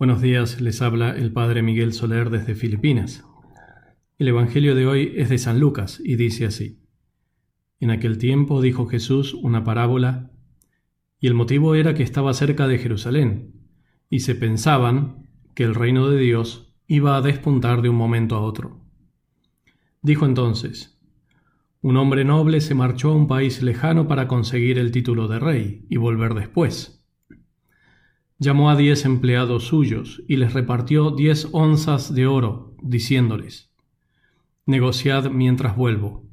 Buenos días, les habla el Padre Miguel Soler desde Filipinas. El Evangelio de hoy es de San Lucas y dice así. En aquel tiempo dijo Jesús una parábola, y el motivo era que estaba cerca de Jerusalén, y se pensaban que el reino de Dios iba a despuntar de un momento a otro. Dijo entonces, un hombre noble se marchó a un país lejano para conseguir el título de rey y volver después llamó a diez empleados suyos y les repartió diez onzas de oro, diciéndoles, Negociad mientras vuelvo.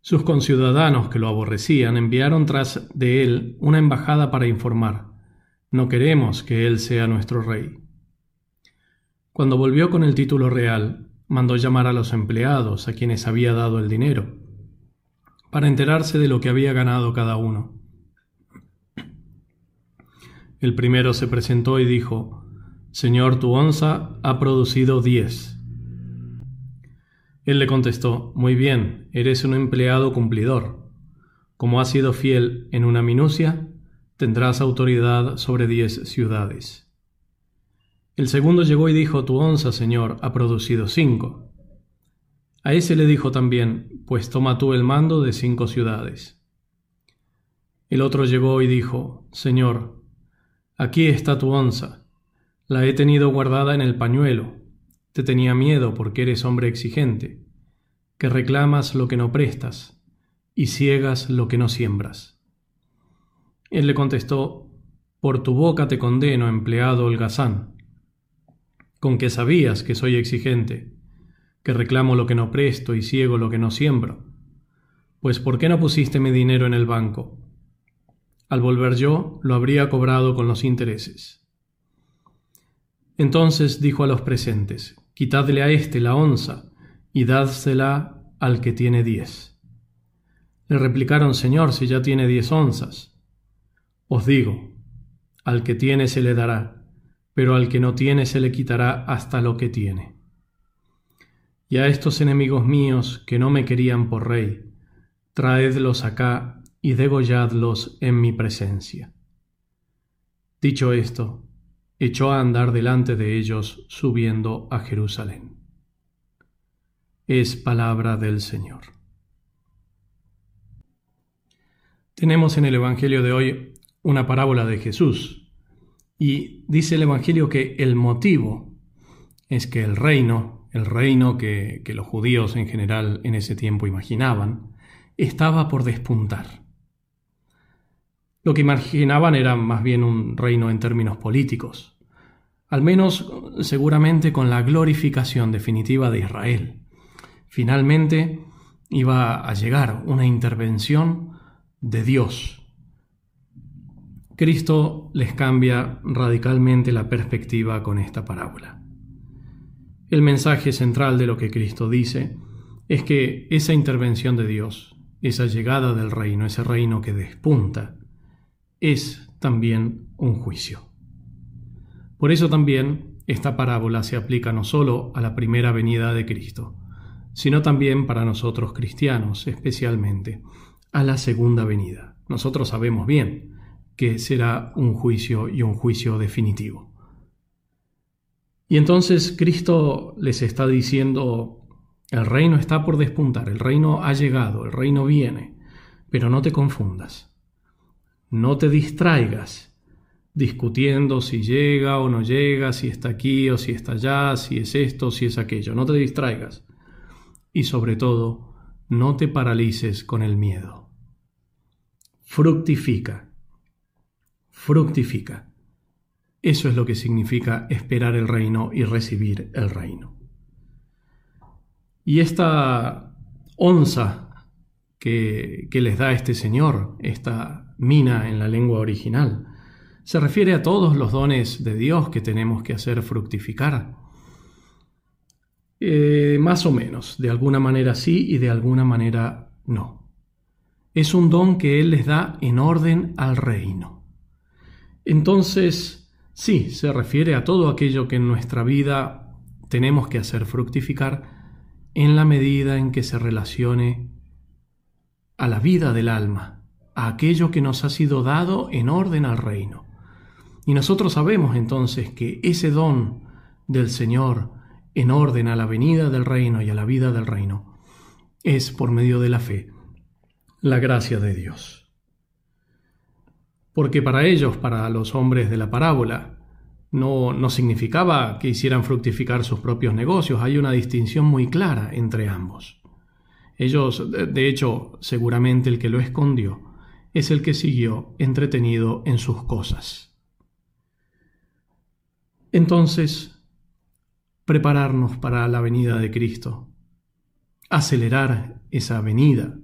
Sus conciudadanos que lo aborrecían enviaron tras de él una embajada para informar, No queremos que él sea nuestro rey. Cuando volvió con el título real, mandó llamar a los empleados a quienes había dado el dinero, para enterarse de lo que había ganado cada uno. El primero se presentó y dijo, Señor, tu onza ha producido diez. Él le contestó, Muy bien, eres un empleado cumplidor. Como has sido fiel en una minucia, tendrás autoridad sobre diez ciudades. El segundo llegó y dijo, Tu onza, Señor, ha producido cinco. A ese le dijo también, Pues toma tú el mando de cinco ciudades. El otro llegó y dijo, Señor, Aquí está tu onza. La he tenido guardada en el pañuelo. Te tenía miedo porque eres hombre exigente, que reclamas lo que no prestas y ciegas lo que no siembras. Él le contestó, Por tu boca te condeno, empleado holgazán, con que sabías que soy exigente, que reclamo lo que no presto y ciego lo que no siembro. Pues ¿por qué no pusiste mi dinero en el banco? Al volver yo, lo habría cobrado con los intereses. Entonces dijo a los presentes, Quitadle a éste la onza y dádsela al que tiene diez. Le replicaron, Señor, si ya tiene diez onzas. Os digo, al que tiene se le dará, pero al que no tiene se le quitará hasta lo que tiene. Y a estos enemigos míos que no me querían por rey, traedlos acá y degolladlos en mi presencia. Dicho esto, echó a andar delante de ellos subiendo a Jerusalén. Es palabra del Señor. Tenemos en el Evangelio de hoy una parábola de Jesús y dice el Evangelio que el motivo es que el reino, el reino que, que los judíos en general en ese tiempo imaginaban, estaba por despuntar. Lo que imaginaban era más bien un reino en términos políticos, al menos seguramente con la glorificación definitiva de Israel. Finalmente iba a llegar una intervención de Dios. Cristo les cambia radicalmente la perspectiva con esta parábola. El mensaje central de lo que Cristo dice es que esa intervención de Dios, esa llegada del reino, ese reino que despunta, es también un juicio. Por eso también esta parábola se aplica no solo a la primera venida de Cristo, sino también para nosotros cristianos, especialmente a la segunda venida. Nosotros sabemos bien que será un juicio y un juicio definitivo. Y entonces Cristo les está diciendo, el reino está por despuntar, el reino ha llegado, el reino viene, pero no te confundas. No te distraigas discutiendo si llega o no llega, si está aquí o si está allá, si es esto si es aquello. No te distraigas. Y sobre todo, no te paralices con el miedo. Fructifica. Fructifica. Eso es lo que significa esperar el reino y recibir el reino. Y esta onza que, les da este Señor, esta mina en la lengua original. Se refiere a todos los dones de Dios que tenemos que hacer fructificar. Eh, más o menos, de alguna manera sí y de alguna manera no. Es un don que Él les da en orden al reino. Entonces, sí, se refiere a todo aquello que en nuestra vida tenemos que hacer fructificar en la medida en que se relacione a la vida del alma, a aquello que nos ha sido dado en orden al reino. Y nosotros sabemos entonces que ese don del Señor en orden a la venida del reino y a la vida del reino es por medio de la fe, la gracia de Dios. Porque para ellos, para los hombres de la parábola, no, no significaba que hicieran fructificar sus propios negocios, hay una distinción muy clara entre ambos. Ellos, de hecho, seguramente el que lo escondió es el que siguió entretenido en sus cosas. Entonces, prepararnos para la venida de Cristo, acelerar esa venida,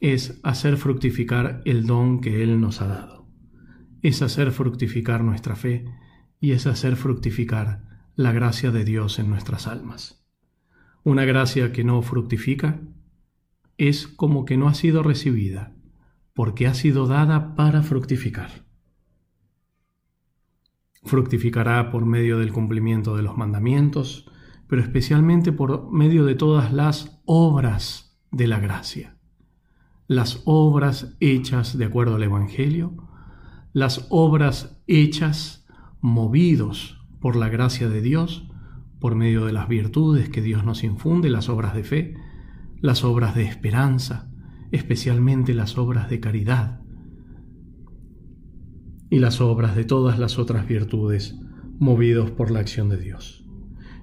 es hacer fructificar el don que Él nos ha dado, es hacer fructificar nuestra fe y es hacer fructificar la gracia de Dios en nuestras almas. Una gracia que no fructifica es como que no ha sido recibida, porque ha sido dada para fructificar. Fructificará por medio del cumplimiento de los mandamientos, pero especialmente por medio de todas las obras de la gracia. Las obras hechas de acuerdo al Evangelio, las obras hechas movidos por la gracia de Dios, por medio de las virtudes que Dios nos infunde, las obras de fe, las obras de esperanza, especialmente las obras de caridad y las obras de todas las otras virtudes movidos por la acción de Dios.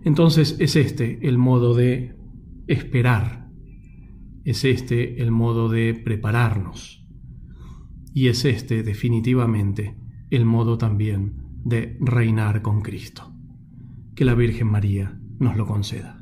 Entonces es este el modo de esperar, es este el modo de prepararnos y es este definitivamente el modo también de reinar con Cristo. Que la Virgen María nos lo conceda.